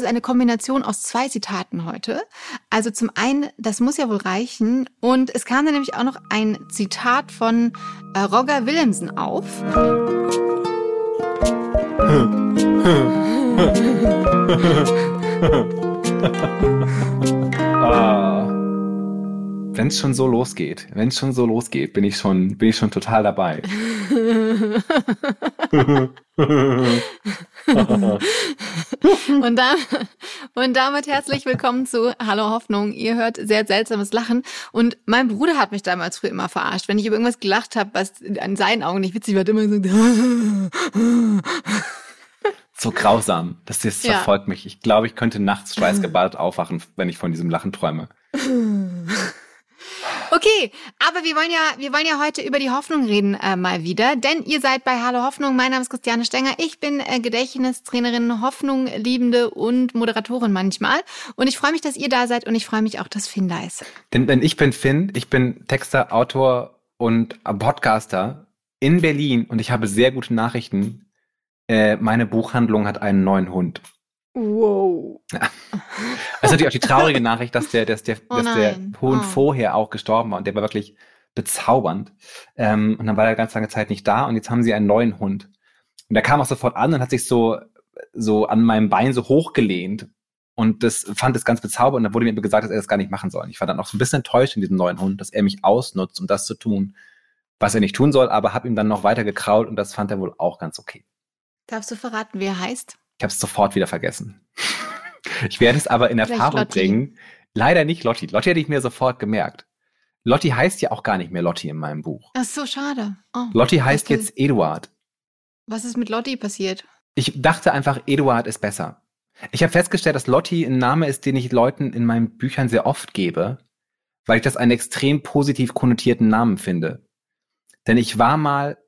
ist eine Kombination aus zwei Zitaten heute. Also zum einen, das muss ja wohl reichen. Und es kam dann nämlich auch noch ein Zitat von äh, Roger Willemsen auf. ah. Wenn es schon so losgeht, wenn es schon so losgeht, bin ich schon, bin ich schon total dabei. und, dann, und damit herzlich willkommen zu Hallo Hoffnung. Ihr hört sehr seltsames Lachen. Und mein Bruder hat mich damals früher immer verarscht. Wenn ich über irgendwas gelacht habe, was an seinen Augen nicht witzig war, immer gesagt. so grausam. Das, das ja. verfolgt mich. Ich glaube, ich könnte nachts schweißgebadet aufwachen, wenn ich von diesem Lachen träume. Okay, aber wir wollen ja, wir wollen ja heute über die Hoffnung reden äh, mal wieder, denn ihr seid bei Hallo Hoffnung. Mein Name ist Christiane Stenger. Ich bin äh, Gedächtnistrainerin, Hoffnung liebende und Moderatorin manchmal. Und ich freue mich, dass ihr da seid und ich freue mich auch, dass Finn da ist. Denn, denn ich bin Finn, ich bin Texter, Autor und Podcaster in Berlin und ich habe sehr gute Nachrichten. Äh, meine Buchhandlung hat einen neuen Hund. Wow. Ja. Das ist natürlich auch die traurige Nachricht, dass der, dass der, oh dass der Hund oh. vorher auch gestorben war und der war wirklich bezaubernd. Ähm, und dann war er ganz lange Zeit nicht da und jetzt haben sie einen neuen Hund. Und der kam auch sofort an und hat sich so, so an meinem Bein so hochgelehnt. Und das fand es ganz bezaubernd. Und dann wurde mir gesagt, dass er das gar nicht machen soll. Ich war dann auch so ein bisschen enttäuscht in diesem neuen Hund, dass er mich ausnutzt, um das zu tun, was er nicht tun soll, aber habe ihm dann noch weiter gekrault und das fand er wohl auch ganz okay. Darfst du verraten, wie er heißt? Ich habe es sofort wieder vergessen. ich werde es aber in Erfahrung bringen. Leider nicht Lotti. Lotti hätte ich mir sofort gemerkt. Lotti heißt ja auch gar nicht mehr Lotti in meinem Buch. Ach so, schade. Oh, Lotti heißt okay. jetzt Eduard. Was ist mit Lotti passiert? Ich dachte einfach, Eduard ist besser. Ich habe festgestellt, dass Lotti ein Name ist, den ich Leuten in meinen Büchern sehr oft gebe, weil ich das einen extrem positiv konnotierten Namen finde. Denn ich war mal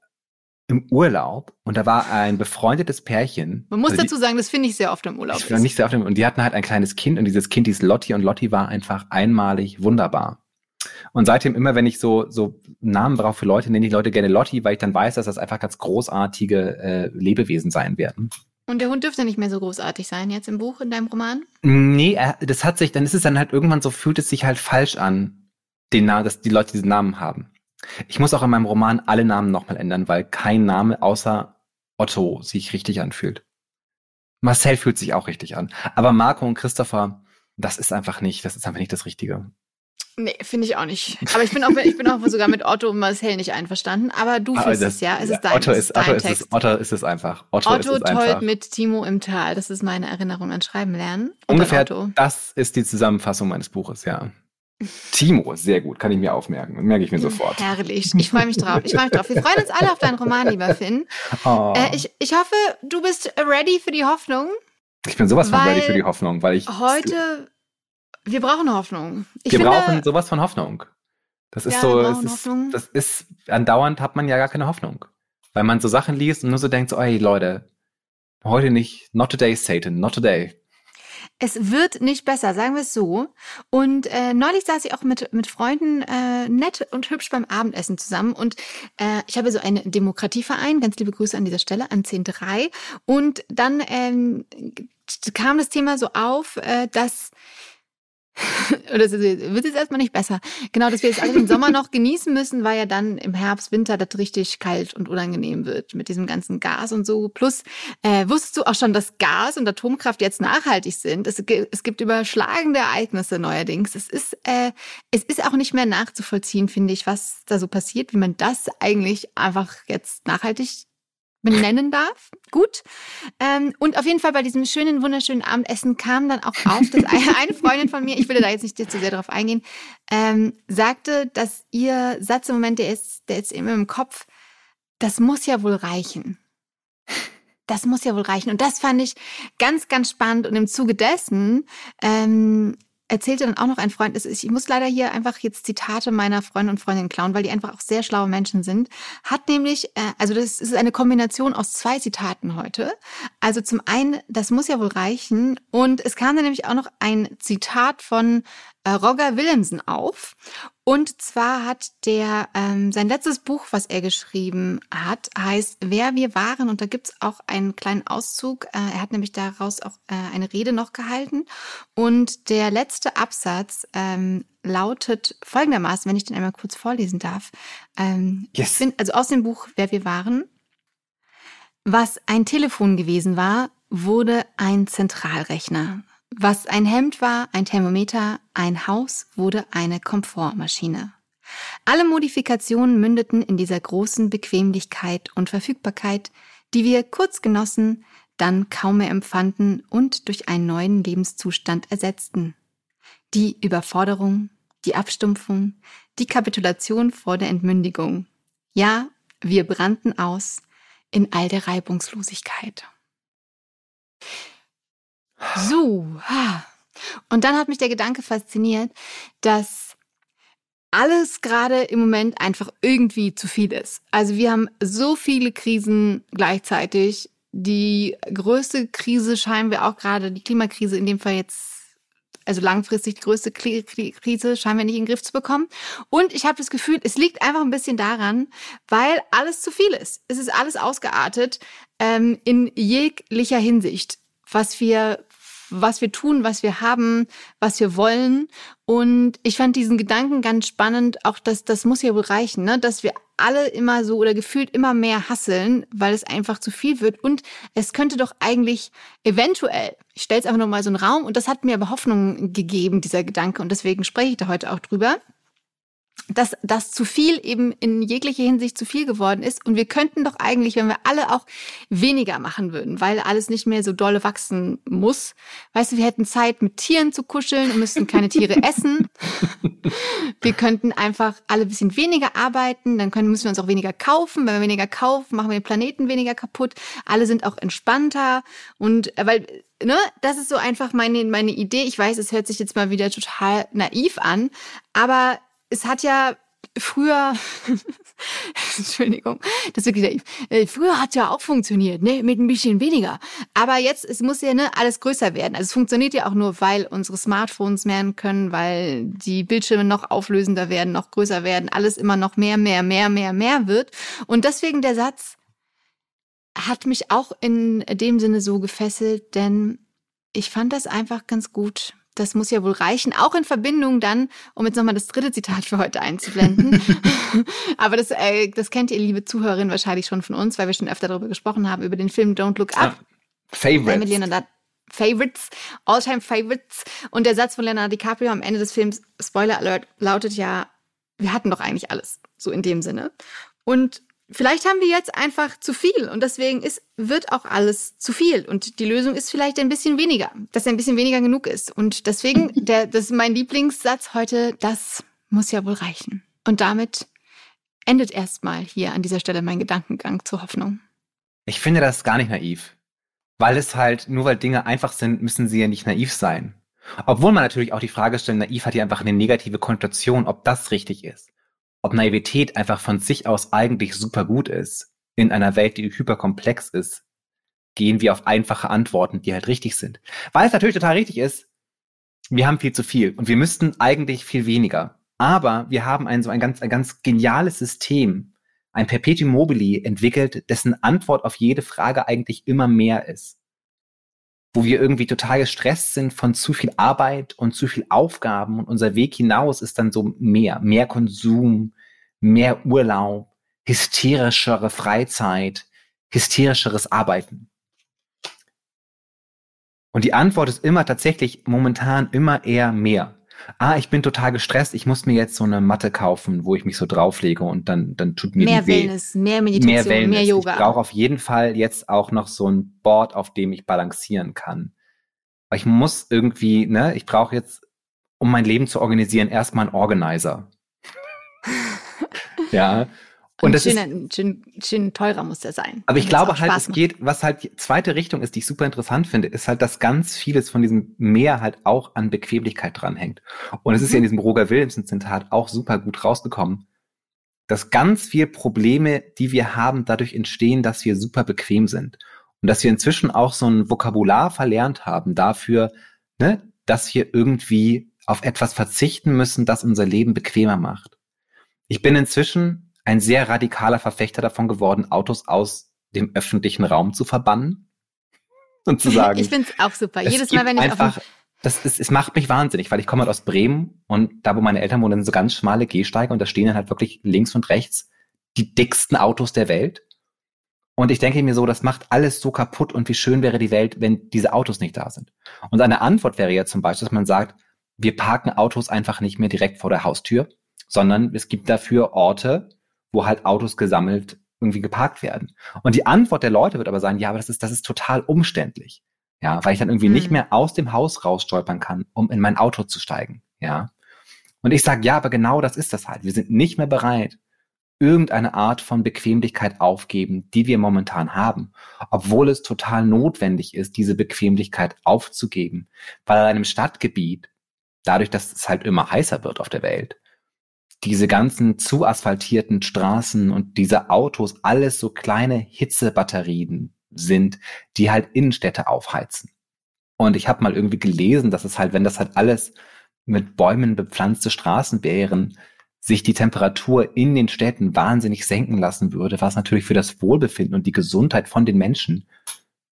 im Urlaub und da war ein befreundetes Pärchen. Man muss also dazu sagen, das finde ich sehr oft im Urlaub. Ich finde nicht sehr oft im, und die hatten halt ein kleines Kind und dieses Kind hieß Lotti und Lotti war einfach einmalig wunderbar. Und seitdem immer, wenn ich so, so Namen brauche für Leute, nenne ich Leute gerne Lotti, weil ich dann weiß, dass das einfach ganz großartige äh, Lebewesen sein werden. Und der Hund dürfte nicht mehr so großartig sein jetzt im Buch, in deinem Roman? Nee, das hat sich, dann ist es dann halt irgendwann so, fühlt es sich halt falsch an, den Namen, dass die Leute diesen Namen haben. Ich muss auch in meinem Roman alle Namen nochmal ändern, weil kein Name außer Otto sich richtig anfühlt. Marcel fühlt sich auch richtig an. Aber Marco und Christopher, das ist einfach nicht, das ist einfach nicht das Richtige. Nee, finde ich auch nicht. Aber ich bin auch, ich bin auch sogar mit Otto und Marcel nicht einverstanden. Aber du fühlst es ja. Es ist dein, Otto ist, dein Otto Text. Ist es, Otto ist es einfach. Otto, Otto es einfach. mit Timo im Tal. Das ist meine Erinnerung an Schreiben lernen. Und Ungefähr das ist die Zusammenfassung meines Buches, ja. Timo, sehr gut, kann ich mir aufmerken. Merke ich mir sofort. Herrlich. Ich freue mich drauf. Ich freue mich drauf. Wir freuen uns alle auf deinen Roman, lieber Finn. Oh. Äh, ich, ich hoffe, du bist ready für die Hoffnung. Ich bin sowas von ready für die Hoffnung, weil ich. Heute, wir brauchen Hoffnung. Ich wir finde, brauchen sowas von Hoffnung. Das ist ja, so, ist, das ist, andauernd hat man ja gar keine Hoffnung. Weil man so Sachen liest und nur so denkt so, ey Leute, heute nicht, not today, Satan, not today. Es wird nicht besser, sagen wir es so. Und äh, neulich saß ich auch mit, mit Freunden äh, nett und hübsch beim Abendessen zusammen. Und äh, ich habe so einen Demokratieverein, ganz liebe Grüße an dieser Stelle, an 10.3. Und dann ähm, kam das Thema so auf, äh, dass oder es wird jetzt erstmal nicht besser. Genau, dass wir jetzt alle den Sommer noch genießen müssen, weil ja dann im Herbst, Winter das richtig kalt und unangenehm wird mit diesem ganzen Gas und so. Plus, äh, wusstest du auch schon, dass Gas und Atomkraft jetzt nachhaltig sind? Es, es gibt überschlagende Ereignisse neuerdings. Es ist, äh, es ist auch nicht mehr nachzuvollziehen, finde ich, was da so passiert, wie man das eigentlich einfach jetzt nachhaltig benennen darf. Gut. Ähm, und auf jeden Fall bei diesem schönen, wunderschönen Abendessen kam dann auch auf, dass eine Freundin von mir, ich will da jetzt nicht zu sehr darauf eingehen, ähm, sagte, dass ihr Satz im Moment, der ist, der ist immer im Kopf, das muss ja wohl reichen. Das muss ja wohl reichen. Und das fand ich ganz, ganz spannend. Und im Zuge dessen ähm, erzählte dann auch noch ein Freund, ich muss leider hier einfach jetzt Zitate meiner Freunde und Freundinnen klauen, weil die einfach auch sehr schlaue Menschen sind, hat nämlich, äh, also das ist eine Kombination aus zwei Zitaten heute. Also zum einen, das muss ja wohl reichen. Und es kam dann nämlich auch noch ein Zitat von äh, Roger Willemsen auf. Und zwar hat der ähm, sein letztes Buch, was er geschrieben hat, heißt Wer wir waren. Und da gibt's auch einen kleinen Auszug. Äh, er hat nämlich daraus auch äh, eine Rede noch gehalten. Und der letzte Absatz ähm, lautet folgendermaßen, wenn ich den einmal kurz vorlesen darf. Ähm, yes. Find, also aus dem Buch Wer wir waren. Was ein Telefon gewesen war, wurde ein Zentralrechner. Was ein Hemd war, ein Thermometer, ein Haus wurde eine Komfortmaschine. Alle Modifikationen mündeten in dieser großen Bequemlichkeit und Verfügbarkeit, die wir kurz genossen, dann kaum mehr empfanden und durch einen neuen Lebenszustand ersetzten. Die Überforderung, die Abstumpfung, die Kapitulation vor der Entmündigung. Ja, wir brannten aus in all der Reibungslosigkeit. So. Und dann hat mich der Gedanke fasziniert, dass alles gerade im Moment einfach irgendwie zu viel ist. Also wir haben so viele Krisen gleichzeitig. Die größte Krise scheinen wir auch gerade, die Klimakrise in dem Fall jetzt, also langfristig die größte Krise scheinen wir nicht in den Griff zu bekommen. Und ich habe das Gefühl, es liegt einfach ein bisschen daran, weil alles zu viel ist. Es ist alles ausgeartet ähm, in jeglicher Hinsicht was wir was wir tun, was wir haben, was wir wollen. Und ich fand diesen Gedanken ganz spannend, auch dass das muss ja wohl reichen, ne? dass wir alle immer so oder gefühlt immer mehr hasseln, weil es einfach zu viel wird. Und es könnte doch eigentlich eventuell, ich stelle es einfach nochmal so einen Raum, und das hat mir aber Hoffnung gegeben, dieser Gedanke, und deswegen spreche ich da heute auch drüber dass das zu viel eben in jeglicher Hinsicht zu viel geworden ist. Und wir könnten doch eigentlich, wenn wir alle auch weniger machen würden, weil alles nicht mehr so dolle wachsen muss. Weißt du, wir hätten Zeit, mit Tieren zu kuscheln und müssten keine Tiere essen. Wir könnten einfach alle ein bisschen weniger arbeiten, dann können, müssen wir uns auch weniger kaufen. Wenn wir weniger kaufen, machen wir den Planeten weniger kaputt. Alle sind auch entspannter und äh, weil ne, das ist so einfach meine, meine Idee. Ich weiß, es hört sich jetzt mal wieder total naiv an, aber es hat ja früher, Entschuldigung, das ist wirklich naiv. Äh, früher hat ja auch funktioniert, ne, mit ein bisschen weniger. Aber jetzt, es muss ja ne, alles größer werden. Also es funktioniert ja auch nur, weil unsere Smartphones mehr können, weil die Bildschirme noch auflösender werden, noch größer werden, alles immer noch mehr, mehr, mehr, mehr, mehr wird. Und deswegen der Satz hat mich auch in dem Sinne so gefesselt, denn ich fand das einfach ganz gut das muss ja wohl reichen, auch in Verbindung dann, um jetzt nochmal das dritte Zitat für heute einzublenden. Aber das, äh, das kennt ihr, liebe Zuhörerin, wahrscheinlich schon von uns, weil wir schon öfter darüber gesprochen haben, über den Film Don't Look Up. Ah, Favorites. Mit Leonardo, Favorites, Alltime Favorites. Und der Satz von Leonardo DiCaprio am Ende des Films, Spoiler Alert, lautet ja, wir hatten doch eigentlich alles. So in dem Sinne. Und vielleicht haben wir jetzt einfach zu viel und deswegen ist, wird auch alles zu viel und die Lösung ist vielleicht ein bisschen weniger, dass ein bisschen weniger genug ist. Und deswegen, der, das ist mein Lieblingssatz heute, das muss ja wohl reichen. Und damit endet erstmal hier an dieser Stelle mein Gedankengang zur Hoffnung. Ich finde das gar nicht naiv. Weil es halt, nur weil Dinge einfach sind, müssen sie ja nicht naiv sein. Obwohl man natürlich auch die Frage stellt, naiv hat ja einfach eine negative Konnotation, ob das richtig ist ob Naivität einfach von sich aus eigentlich super gut ist, in einer Welt, die hyperkomplex ist, gehen wir auf einfache Antworten, die halt richtig sind. Weil es natürlich total richtig ist, wir haben viel zu viel und wir müssten eigentlich viel weniger. Aber wir haben ein so ein ganz, ein ganz geniales System, ein Perpetuum mobile entwickelt, dessen Antwort auf jede Frage eigentlich immer mehr ist wo wir irgendwie total gestresst sind von zu viel Arbeit und zu viel Aufgaben und unser Weg hinaus ist dann so mehr, mehr Konsum, mehr Urlaub, hysterischere Freizeit, hysterischeres Arbeiten. Und die Antwort ist immer tatsächlich momentan immer eher mehr ah, ich bin total gestresst, ich muss mir jetzt so eine Matte kaufen, wo ich mich so drauflege und dann, dann tut mir mehr die weh. Wellness, mehr Meditation, mehr, Wellness. mehr Yoga. Ich brauche auf jeden Fall jetzt auch noch so ein Board, auf dem ich balancieren kann. Weil ich muss irgendwie, ne, ich brauche jetzt, um mein Leben zu organisieren, erstmal einen Organizer. ja. Und, das schön, ist, schön, schön teurer muss der sein. Aber ich glaube halt, es geht, was halt die zweite Richtung ist, die ich super interessant finde, ist halt, dass ganz vieles von diesem Meer halt auch an Bequemlichkeit dranhängt. Und es mhm. ist ja in mhm. diesem Roger Williamson-Zitat auch super gut rausgekommen, dass ganz viel Probleme, die wir haben, dadurch entstehen, dass wir super bequem sind. Und dass wir inzwischen auch so ein Vokabular verlernt haben dafür, ne, dass wir irgendwie auf etwas verzichten müssen, das unser Leben bequemer macht. Ich bin inzwischen ein sehr radikaler Verfechter davon geworden, Autos aus dem öffentlichen Raum zu verbannen und zu sagen. Ich finde es auch super. Jedes Mal, wenn ich einfach, das ist, es macht mich wahnsinnig, weil ich komme halt aus Bremen und da, wo meine Eltern wohnen, sind so ganz schmale Gehsteige und da stehen dann halt wirklich links und rechts die dicksten Autos der Welt. Und ich denke mir so, das macht alles so kaputt und wie schön wäre die Welt, wenn diese Autos nicht da sind. Und eine Antwort wäre ja zum Beispiel, dass man sagt, wir parken Autos einfach nicht mehr direkt vor der Haustür, sondern es gibt dafür Orte, wo halt Autos gesammelt irgendwie geparkt werden. Und die Antwort der Leute wird aber sein, ja, aber das ist, das ist total umständlich. Ja, weil ich dann irgendwie mhm. nicht mehr aus dem Haus rausstolpern kann, um in mein Auto zu steigen. Ja. Und ich sage, ja, aber genau das ist das halt. Wir sind nicht mehr bereit, irgendeine Art von Bequemlichkeit aufgeben, die wir momentan haben, obwohl es total notwendig ist, diese Bequemlichkeit aufzugeben, weil in einem Stadtgebiet, dadurch, dass es halt immer heißer wird auf der Welt, diese ganzen zu asphaltierten Straßen und diese Autos alles so kleine Hitzebatterien sind, die halt Innenstädte aufheizen. Und ich habe mal irgendwie gelesen, dass es halt, wenn das halt alles mit Bäumen bepflanzte Straßen wären, sich die Temperatur in den Städten wahnsinnig senken lassen würde, was natürlich für das Wohlbefinden und die Gesundheit von den Menschen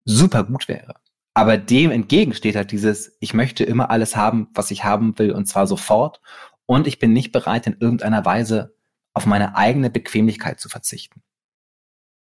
super gut wäre. Aber dem entgegen steht halt dieses, ich möchte immer alles haben, was ich haben will, und zwar sofort. Und ich bin nicht bereit, in irgendeiner Weise auf meine eigene Bequemlichkeit zu verzichten.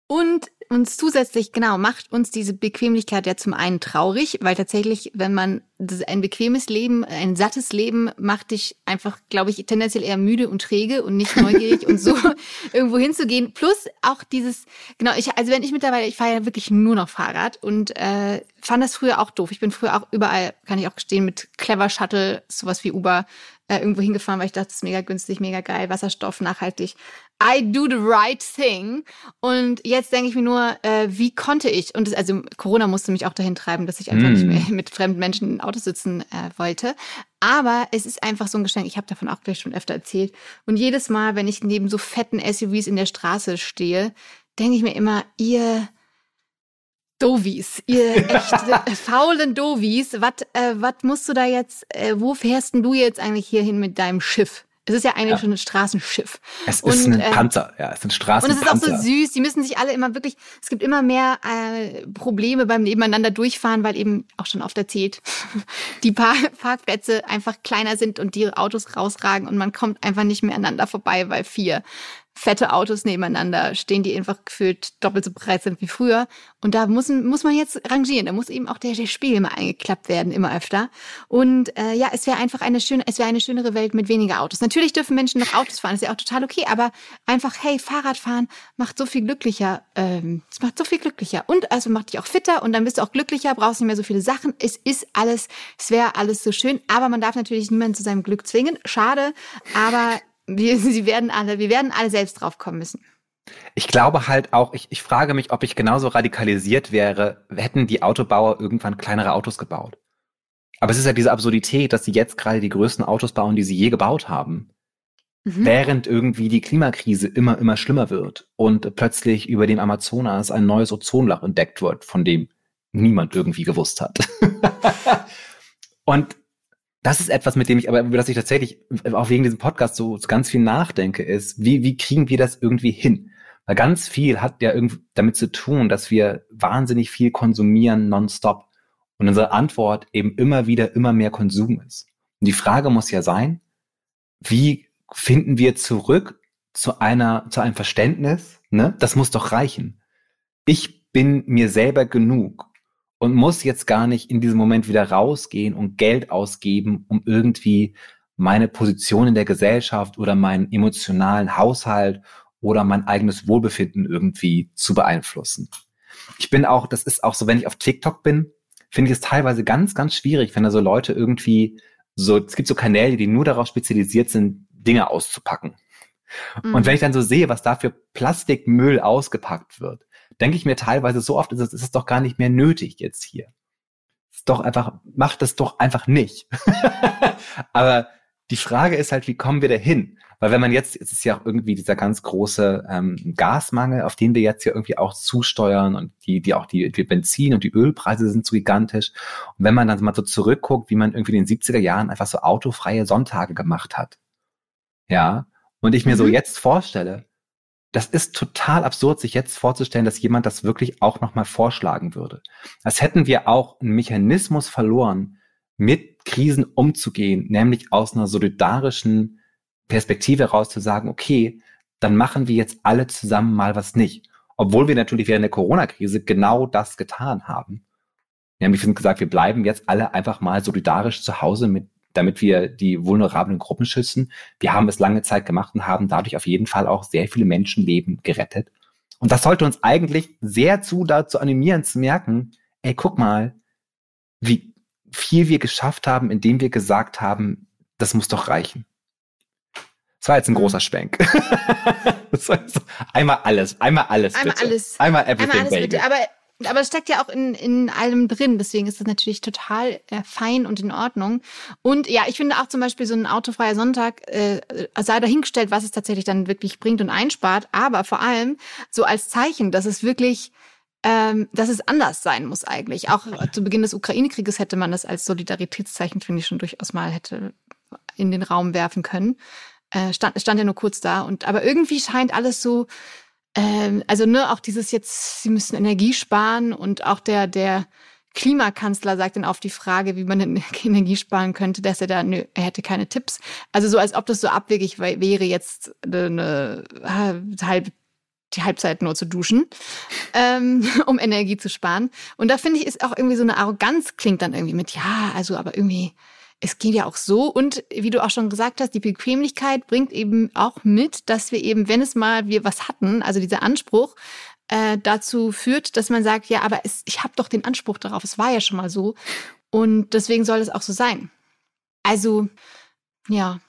Und uns zusätzlich, genau, macht uns diese Bequemlichkeit ja zum einen traurig, weil tatsächlich, wenn man ein bequemes Leben, ein sattes Leben macht dich einfach, glaube ich, tendenziell eher müde und träge und nicht neugierig und so irgendwo hinzugehen. Plus auch dieses, genau, ich, also wenn ich mittlerweile, ich fahre ja wirklich nur noch Fahrrad und äh, fand das früher auch doof. Ich bin früher auch überall, kann ich auch gestehen, mit Clever Shuttle, sowas wie Uber, äh, irgendwo hingefahren, weil ich dachte, das ist mega günstig, mega geil, Wasserstoff, nachhaltig. I do the right thing. Und jetzt denke ich mir nur, äh, wie konnte ich? Und das, also Corona musste mich auch dahin treiben, dass ich einfach mm. nicht mehr mit fremden Menschen in Autos sitzen äh, wollte. Aber es ist einfach so ein Geschenk. Ich habe davon auch gleich schon öfter erzählt. Und jedes Mal, wenn ich neben so fetten SUVs in der Straße stehe, denke ich mir immer, ihr Dovis, ihr echt faulen Dovis, was äh, wat musst du da jetzt, äh, wo fährst denn du jetzt eigentlich hier hin mit deinem Schiff? Es ist ja eigentlich ja. schon ein Straßenschiff. Es ist ein äh, Panzer, ja, es ist ein Straßenpanzer. Und es ist auch so süß. Die müssen sich alle immer wirklich, es gibt immer mehr äh, Probleme beim Nebeneinander durchfahren, weil eben auch schon oft erzählt, die Par Parkplätze einfach kleiner sind und die Autos rausragen und man kommt einfach nicht mehr aneinander vorbei, weil vier fette Autos nebeneinander stehen, die einfach gefühlt doppelt so breit sind wie früher. Und da muss, muss man jetzt rangieren. Da muss eben auch der, der Spiegel mal eingeklappt werden, immer öfter. Und äh, ja, es wäre einfach eine schöne, es wäre eine schönere Welt mit weniger Autos. Natürlich dürfen Menschen noch Autos fahren, ist ja auch total okay, aber einfach, hey, Fahrradfahren macht so viel glücklicher. Ähm, es macht so viel glücklicher. Und also macht dich auch fitter und dann bist du auch glücklicher, brauchst nicht mehr so viele Sachen. Es ist alles, es wäre alles so schön, aber man darf natürlich niemanden zu seinem Glück zwingen. Schade, aber wir, sie werden alle, wir werden alle selbst drauf kommen müssen. Ich glaube halt auch, ich, ich frage mich, ob ich genauso radikalisiert wäre, hätten die Autobauer irgendwann kleinere Autos gebaut. Aber es ist ja diese Absurdität, dass sie jetzt gerade die größten Autos bauen, die sie je gebaut haben. Mhm. Während irgendwie die Klimakrise immer, immer schlimmer wird und plötzlich über dem Amazonas ein neues Ozonloch entdeckt wird, von dem niemand irgendwie gewusst hat. und das ist etwas, mit dem ich aber, über das ich tatsächlich auch wegen diesem Podcast so, so ganz viel nachdenke, ist, wie, wie kriegen wir das irgendwie hin? Weil ganz viel hat ja irgendwie damit zu tun, dass wir wahnsinnig viel konsumieren nonstop und unsere Antwort eben immer wieder immer mehr Konsum ist. Und die Frage muss ja sein, wie finden wir zurück zu einer, zu einem Verständnis, ne? Das muss doch reichen. Ich bin mir selber genug und muss jetzt gar nicht in diesem Moment wieder rausgehen und Geld ausgeben, um irgendwie meine Position in der Gesellschaft oder meinen emotionalen Haushalt oder mein eigenes Wohlbefinden irgendwie zu beeinflussen. Ich bin auch, das ist auch so, wenn ich auf TikTok bin, finde ich es teilweise ganz, ganz schwierig, wenn da so Leute irgendwie so, es gibt so Kanäle, die nur darauf spezialisiert sind, Dinge auszupacken. Mhm. Und wenn ich dann so sehe, was da für Plastikmüll ausgepackt wird, denke ich mir teilweise so oft, ist es, ist es doch gar nicht mehr nötig jetzt hier. Ist doch einfach, macht es doch einfach nicht. Aber die Frage ist halt, wie kommen wir da hin? Weil wenn man jetzt, es ist ja auch irgendwie dieser ganz große ähm, Gasmangel, auf den wir jetzt ja irgendwie auch zusteuern und die, die auch die, die Benzin- und die Ölpreise sind so gigantisch. Und wenn man dann mal so zurückguckt, wie man irgendwie in den 70er Jahren einfach so autofreie Sonntage gemacht hat. Ja. Und ich mir mhm. so jetzt vorstelle, das ist total absurd, sich jetzt vorzustellen, dass jemand das wirklich auch nochmal vorschlagen würde. Als hätten wir auch einen Mechanismus verloren, mit Krisen umzugehen, nämlich aus einer solidarischen Perspektive heraus zu sagen, okay, dann machen wir jetzt alle zusammen mal was nicht. Obwohl wir natürlich während der Corona-Krise genau das getan haben. Nämlich gesagt, wir bleiben jetzt alle einfach mal solidarisch zu Hause mit damit wir die vulnerablen Gruppen schützen. Wir haben es lange Zeit gemacht und haben dadurch auf jeden Fall auch sehr viele Menschenleben gerettet. Und das sollte uns eigentlich sehr zu dazu animieren zu merken, ey, guck mal, wie viel wir geschafft haben, indem wir gesagt haben, das muss doch reichen. Das war jetzt ein mhm. großer Schwenk. einmal alles, einmal alles. Einmal bitte. alles. Einmal everything, einmal alles, baby. Bitte. Aber aber es steckt ja auch in, in allem drin, deswegen ist das natürlich total äh, fein und in Ordnung. Und ja, ich finde auch zum Beispiel so ein autofreier Sonntag äh, sei dahingestellt, was es tatsächlich dann wirklich bringt und einspart, aber vor allem so als Zeichen, dass es wirklich ähm, dass es anders sein muss eigentlich. Auch zu Beginn des Ukraine-Krieges hätte man das als Solidaritätszeichen, finde ich, schon durchaus mal hätte in den Raum werfen können. Äh, stand, stand ja nur kurz da. Und aber irgendwie scheint alles so ähm, also ne, auch dieses jetzt, sie müssen Energie sparen und auch der, der Klimakanzler sagt dann auf die Frage, wie man denn Energie sparen könnte, dass er da, nö, er hätte keine Tipps. Also so, als ob das so abwegig wäre, jetzt eine, halbe die Halbzeit nur zu duschen, ähm, um Energie zu sparen. Und da finde ich, ist auch irgendwie so eine Arroganz klingt dann irgendwie mit, ja, also aber irgendwie, es geht ja auch so. Und wie du auch schon gesagt hast, die Bequemlichkeit bringt eben auch mit, dass wir eben, wenn es mal wir was hatten, also dieser Anspruch, äh, dazu führt, dass man sagt, ja, aber es, ich habe doch den Anspruch darauf, es war ja schon mal so. Und deswegen soll es auch so sein. Also, ja,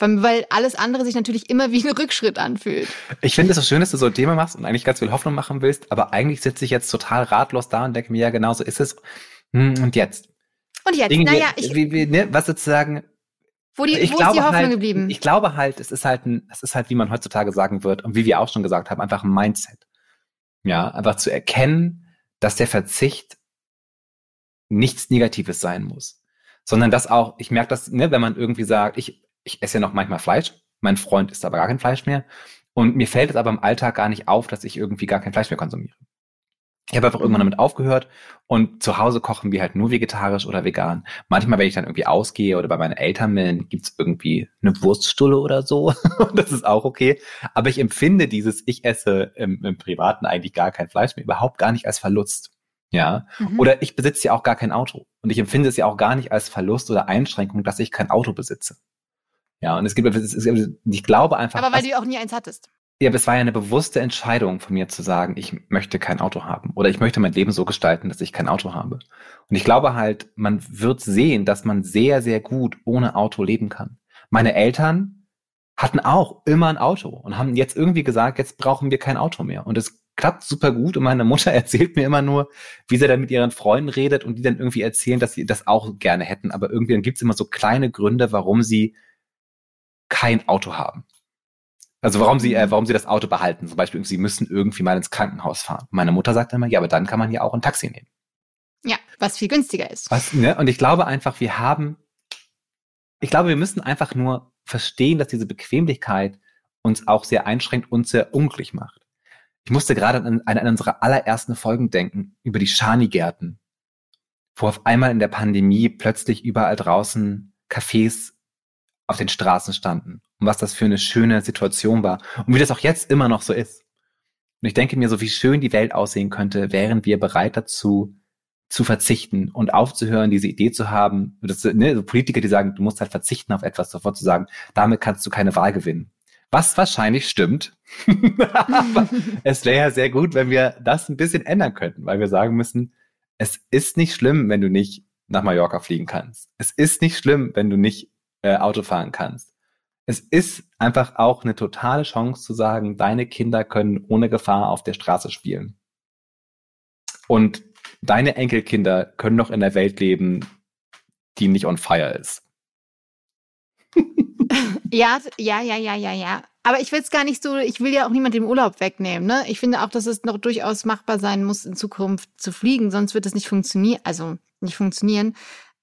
weil alles andere sich natürlich immer wie ein Rückschritt anfühlt. Ich finde es so schön, dass du so ein Thema machst und eigentlich ganz viel Hoffnung machen willst, aber eigentlich sitze ich jetzt total ratlos da und denke mir, ja, genau so ist es. Hm, und jetzt? Und jetzt, Irgendwie, naja, ich. Wie, wie, ne, was sozusagen. Wo, die, ich wo ist die Hoffnung halt, geblieben? Ich glaube halt, es ist halt ein, es ist halt, wie man heutzutage sagen wird und wie wir auch schon gesagt haben, einfach ein Mindset. Ja, einfach zu erkennen, dass der Verzicht nichts Negatives sein muss. Sondern dass auch, ich merke das, ne, wenn man irgendwie sagt, ich, ich esse ja noch manchmal Fleisch, mein Freund isst aber gar kein Fleisch mehr. Und mir fällt es aber im Alltag gar nicht auf, dass ich irgendwie gar kein Fleisch mehr konsumiere. Ich habe einfach irgendwann damit aufgehört und zu Hause kochen wir halt nur vegetarisch oder vegan. Manchmal, wenn ich dann irgendwie ausgehe oder bei meinen Eltern bin, gibt's irgendwie eine Wurststulle oder so. das ist auch okay. Aber ich empfinde dieses, ich esse im, im Privaten eigentlich gar kein Fleisch mehr, überhaupt gar nicht als Verlust. Ja. Mhm. Oder ich besitze ja auch gar kein Auto. Und ich empfinde es ja auch gar nicht als Verlust oder Einschränkung, dass ich kein Auto besitze. Ja, und es gibt, ich glaube einfach. Aber weil du auch nie eins hattest. Ja, aber es war ja eine bewusste Entscheidung von mir zu sagen, ich möchte kein Auto haben oder ich möchte mein Leben so gestalten, dass ich kein Auto habe. Und ich glaube halt, man wird sehen, dass man sehr, sehr gut ohne Auto leben kann. Meine Eltern hatten auch immer ein Auto und haben jetzt irgendwie gesagt, jetzt brauchen wir kein Auto mehr. Und es klappt super gut und meine Mutter erzählt mir immer nur, wie sie dann mit ihren Freunden redet und die dann irgendwie erzählen, dass sie das auch gerne hätten. Aber irgendwie gibt es immer so kleine Gründe, warum sie kein Auto haben. Also warum sie, äh, warum sie das Auto behalten. Zum Beispiel, sie müssen irgendwie mal ins Krankenhaus fahren. Meine Mutter sagt immer, ja, aber dann kann man ja auch ein Taxi nehmen. Ja, was viel günstiger ist. Was, ne? Und ich glaube einfach, wir haben, ich glaube, wir müssen einfach nur verstehen, dass diese Bequemlichkeit uns auch sehr einschränkt und sehr unglücklich macht. Ich musste gerade an, an unsere allerersten Folgen denken, über die Schanigärten, wo auf einmal in der Pandemie plötzlich überall draußen Cafés auf den Straßen standen und was das für eine schöne Situation war und wie das auch jetzt immer noch so ist. Und ich denke mir so, wie schön die Welt aussehen könnte, wären wir bereit dazu zu verzichten und aufzuhören, diese Idee zu haben, das, ne, so Politiker, die sagen, du musst halt verzichten auf etwas, sofort zu sagen, damit kannst du keine Wahl gewinnen. Was wahrscheinlich stimmt. Es wäre ja sehr gut, wenn wir das ein bisschen ändern könnten, weil wir sagen müssen, es ist nicht schlimm, wenn du nicht nach Mallorca fliegen kannst. Es ist nicht schlimm, wenn du nicht äh, Auto fahren kannst. Es ist einfach auch eine totale Chance zu sagen, deine Kinder können ohne Gefahr auf der Straße spielen. Und deine Enkelkinder können noch in der Welt leben, die nicht on fire ist. ja, ja, ja, ja, ja, ja. Aber ich will es gar nicht so, ich will ja auch niemand den Urlaub wegnehmen. Ne? Ich finde auch, dass es noch durchaus machbar sein muss, in Zukunft zu fliegen, sonst wird es nicht funktionieren, also nicht funktionieren.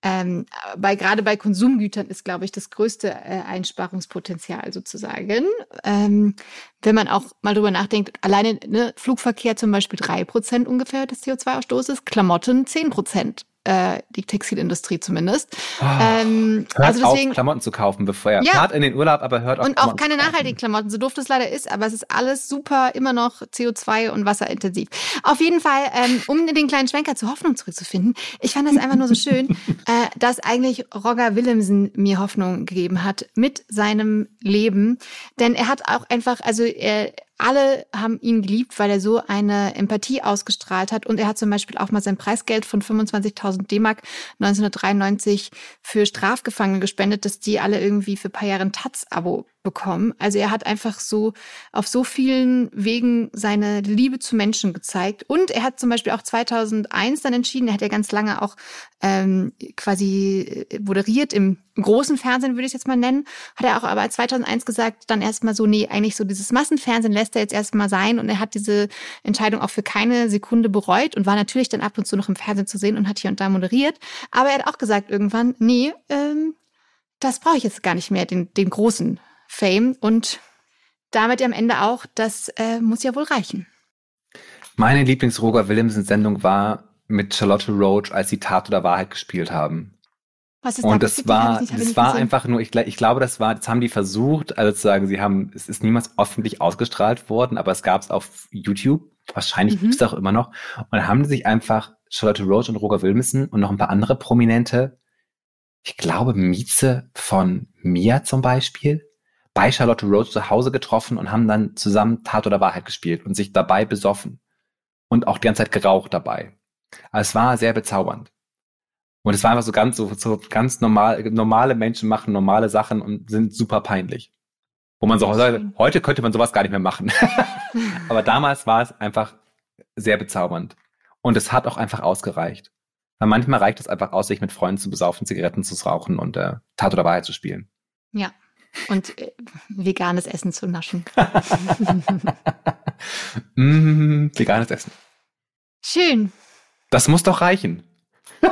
Ähm, bei, gerade bei Konsumgütern ist, glaube ich, das größte äh, Einsparungspotenzial sozusagen. Ähm, wenn man auch mal drüber nachdenkt, alleine ne, Flugverkehr zum Beispiel drei Prozent ungefähr des CO2-Ausstoßes, Klamotten zehn Prozent äh, die Textilindustrie zumindest. Oh, ähm, hört also deswegen, auf, Klamotten zu kaufen, bevor er ja. fahrt in den Urlaub, aber hört auf. Und Klamotten auch keine nachhaltigen Klamotten, so doof das leider ist, aber es ist alles super, immer noch CO2 und wasserintensiv. Auf jeden Fall, ähm, um den kleinen Schwenker zur Hoffnung zurückzufinden, ich fand das einfach nur so schön, äh, dass eigentlich Roger Willemsen mir Hoffnung gegeben hat mit seinem Leben. Denn er hat auch einfach, also er, alle haben ihn geliebt, weil er so eine Empathie ausgestrahlt hat. Und er hat zum Beispiel auch mal sein Preisgeld von 25.000 D-Mark 1993 für Strafgefangene gespendet, dass die alle irgendwie für ein paar Jahre ein Taz-Abo bekommen. Also er hat einfach so auf so vielen Wegen seine Liebe zu Menschen gezeigt. Und er hat zum Beispiel auch 2001 dann entschieden, er hat ja ganz lange auch ähm, quasi äh, moderiert im großen Fernsehen, würde ich jetzt mal nennen, hat er auch aber 2001 gesagt, dann erstmal so, nee, eigentlich so dieses Massenfernsehen lässt er jetzt erstmal sein. Und er hat diese Entscheidung auch für keine Sekunde bereut und war natürlich dann ab und zu noch im Fernsehen zu sehen und hat hier und da moderiert. Aber er hat auch gesagt irgendwann, nee, ähm, das brauche ich jetzt gar nicht mehr, den, den großen Fame und damit am Ende auch, das äh, muss ja wohl reichen. Meine Lieblings-Roger Williamson-Sendung war mit Charlotte Roach, als sie Tat oder Wahrheit gespielt haben. Was ist und da das war, nicht, das war einfach nur, ich, ich, glaube, das war, das haben die versucht, also zu sagen, sie haben, es ist niemals öffentlich ausgestrahlt worden, aber es gab es auf YouTube, wahrscheinlich mhm. gibt es auch immer noch, und dann haben die sich einfach Charlotte Roach und Roger Williamson und noch ein paar andere Prominente, ich glaube, Mieze von Mia zum Beispiel, bei Charlotte Rose zu Hause getroffen und haben dann zusammen Tat oder Wahrheit gespielt und sich dabei besoffen. Und auch die ganze Zeit geraucht dabei. Also es war sehr bezaubernd. Und es war einfach so ganz, so, so ganz normal, normale Menschen machen normale Sachen und sind super peinlich. Wo man so heute, heute könnte man sowas gar nicht mehr machen. Aber damals war es einfach sehr bezaubernd. Und es hat auch einfach ausgereicht. Weil manchmal reicht es einfach aus, sich mit Freunden zu besaufen, Zigaretten zu rauchen und äh, Tat oder Wahrheit zu spielen. Ja, und äh, veganes Essen zu naschen. mm, veganes Essen. Schön. Das muss doch reichen.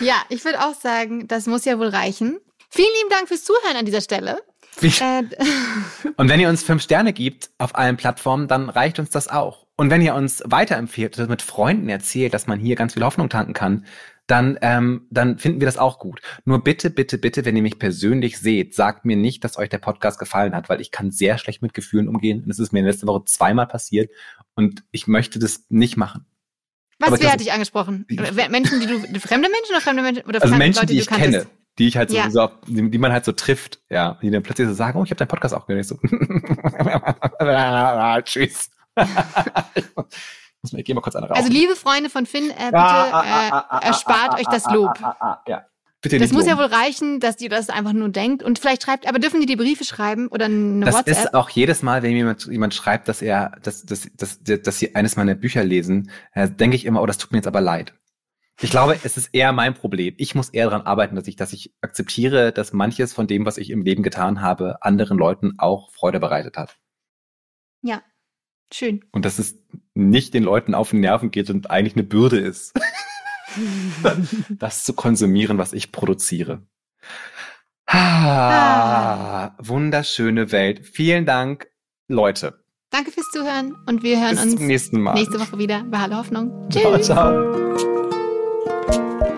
ja, ich würde auch sagen, das muss ja wohl reichen. Vielen lieben Dank fürs Zuhören an dieser Stelle. Äh, und wenn ihr uns fünf Sterne gibt auf allen Plattformen, dann reicht uns das auch. Und wenn ihr uns weiterempfehlt, mit Freunden erzählt, dass man hier ganz viel Hoffnung tanken kann, dann, ähm, dann finden wir das auch gut. Nur bitte, bitte, bitte, wenn ihr mich persönlich seht, sagt mir nicht, dass euch der Podcast gefallen hat, weil ich kann sehr schlecht mit Gefühlen umgehen. Und es ist mir letzte Woche zweimal passiert und ich möchte das nicht machen. Was, wer hat dich angesprochen? Menschen, die du, fremde Menschen oder fremde Menschen? Oder also Menschen, Leute, die, die ich kanntest? kenne, die ich halt so, ja. so die, die, man halt so trifft, ja, die dann plötzlich so sagen, oh, ich habe deinen Podcast auch gehört. So, tschüss. Muss mir, ich geh mal kurz eine rauchen. Also liebe Freunde von Finn, äh, bitte äh, erspart euch das Lob. Ja. Bitte das muss loben. ja wohl reichen, dass ihr das einfach nur denkt und vielleicht schreibt, aber dürfen die die Briefe schreiben oder eine das WhatsApp? Das ist auch jedes Mal, wenn jemand, jemand schreibt, dass er, dass, dass, dass, dass sie eines meiner Bücher lesen, äh, denke ich immer, oh, das tut mir jetzt aber leid. Ich glaube, es ist eher mein Problem. Ich muss eher daran arbeiten, dass ich, dass ich akzeptiere, dass manches von dem, was ich im Leben getan habe, anderen Leuten auch Freude bereitet hat. Ja, schön. Und dass es nicht den Leuten auf den Nerven geht und eigentlich eine Bürde ist. das zu konsumieren, was ich produziere. Ah, ah. Wunderschöne Welt. Vielen Dank, Leute. Danke fürs Zuhören und wir hören Bis uns nächsten Mal. nächste Woche wieder bei Hallo Hoffnung. Tschüss. Ciao, ciao.